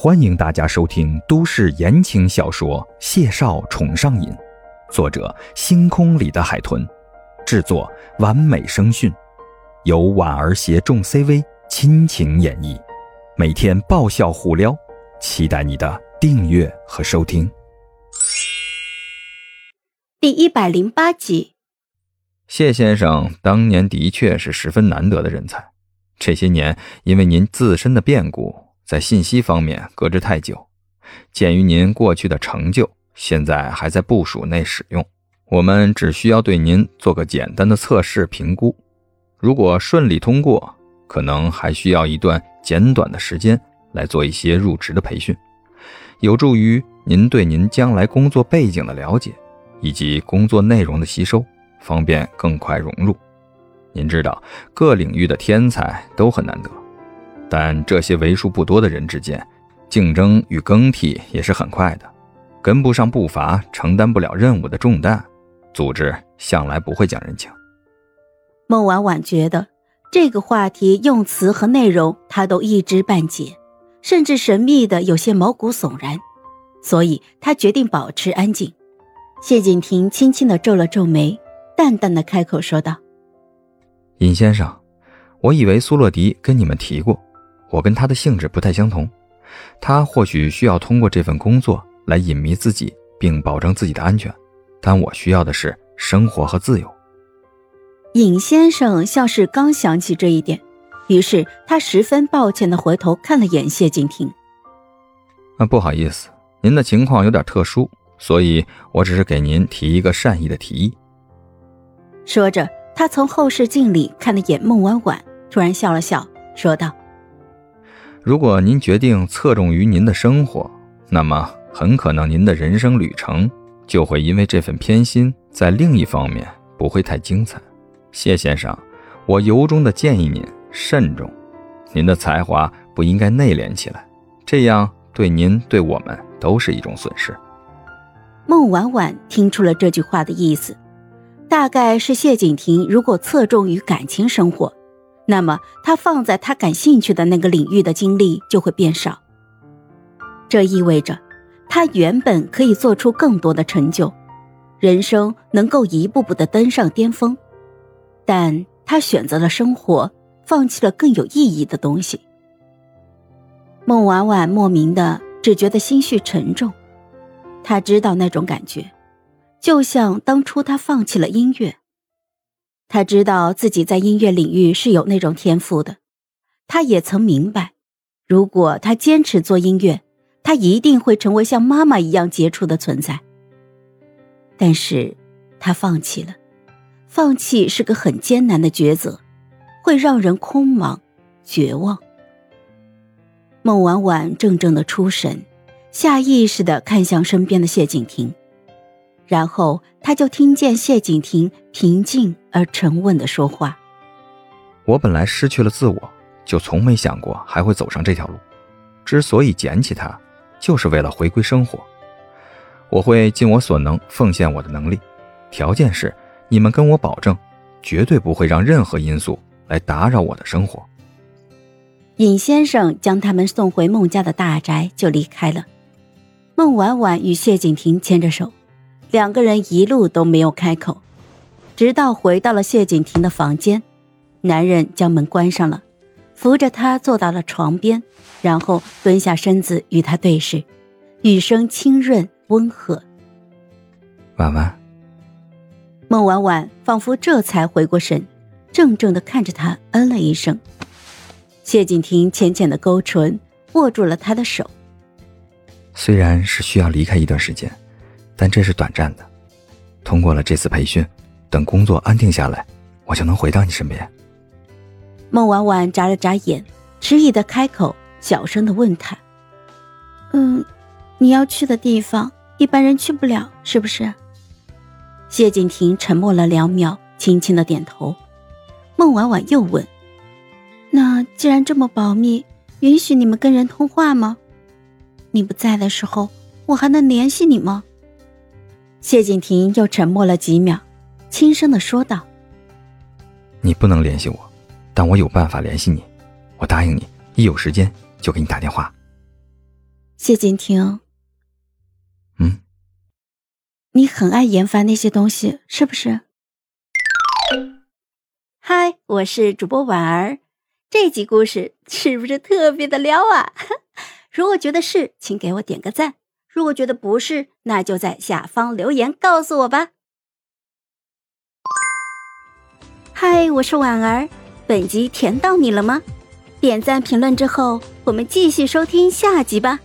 欢迎大家收听都市言情小说《谢少宠上瘾》，作者：星空里的海豚，制作：完美声讯，由婉儿携众 CV 亲情演绎，每天爆笑互撩，期待你的订阅和收听。第一百零八集，谢先生当年的确是十分难得的人才，这些年因为您自身的变故。在信息方面搁置太久，鉴于您过去的成就，现在还在部署内使用。我们只需要对您做个简单的测试评估，如果顺利通过，可能还需要一段简短的时间来做一些入职的培训，有助于您对您将来工作背景的了解以及工作内容的吸收，方便更快融入。您知道，各领域的天才都很难得。但这些为数不多的人之间，竞争与更替也是很快的，跟不上步伐，承担不了任务的重担，组织向来不会讲人情。孟婉婉觉得这个话题用词和内容她都一知半解，甚至神秘的有些毛骨悚然，所以她决定保持安静。谢景亭轻轻的皱了皱眉，淡淡的开口说道：“尹先生，我以为苏洛迪跟你们提过。”我跟他的性质不太相同，他或许需要通过这份工作来隐秘自己，并保证自己的安全，但我需要的是生活和自由。尹先生像是刚想起这一点，于是他十分抱歉的回头看了眼谢景亭。啊，不好意思，您的情况有点特殊，所以我只是给您提一个善意的提议。说着，他从后视镜里看了眼孟婉婉，突然笑了笑，说道。如果您决定侧重于您的生活，那么很可能您的人生旅程就会因为这份偏心，在另一方面不会太精彩。谢先生，我由衷的建议您慎重，您的才华不应该内敛起来，这样对您对我们都是一种损失。孟婉婉听出了这句话的意思，大概是谢景亭如果侧重于感情生活。那么，他放在他感兴趣的那个领域的精力就会变少。这意味着，他原本可以做出更多的成就，人生能够一步步的登上巅峰，但他选择了生活，放弃了更有意义的东西。孟婉婉莫名的只觉得心绪沉重，他知道那种感觉，就像当初他放弃了音乐。他知道自己在音乐领域是有那种天赋的，他也曾明白，如果他坚持做音乐，他一定会成为像妈妈一样杰出的存在。但是，他放弃了，放弃是个很艰难的抉择，会让人空茫、绝望。孟婉婉怔怔的出神，下意识的看向身边的谢景亭。然后他就听见谢景亭平静而沉稳的说话：“我本来失去了自我，就从没想过还会走上这条路。之所以捡起它，就是为了回归生活。我会尽我所能奉献我的能力，条件是你们跟我保证，绝对不会让任何因素来打扰我的生活。”尹先生将他们送回孟家的大宅，就离开了。孟婉婉与谢景亭牵着手。两个人一路都没有开口，直到回到了谢景亭的房间，男人将门关上了，扶着她坐到了床边，然后蹲下身子与她对视，语声清润温和。婉婉，孟婉婉仿佛这才回过神，怔怔的看着他，嗯了一声。谢景亭浅浅的勾唇，握住了他的手。虽然是需要离开一段时间。但这是短暂的，通过了这次培训，等工作安定下来，我就能回到你身边。孟婉婉眨了眨眼，迟疑的开口，小声的问他：“嗯，你要去的地方，一般人去不了，是不是？”谢景亭沉默了两秒，轻轻的点头。孟婉婉又问：“那既然这么保密，允许你们跟人通话吗？你不在的时候，我还能联系你吗？”谢景亭又沉默了几秒，轻声的说道：“你不能联系我，但我有办法联系你。我答应你，一有时间就给你打电话。”谢景亭，嗯，你很爱研发那些东西，是不是？嗨，我是主播婉儿，这集故事是不是特别的撩啊？如果觉得是，请给我点个赞；如果觉得不是，那就在下方留言告诉我吧。嗨，我是婉儿，本集甜到你了吗？点赞评论之后，我们继续收听下集吧。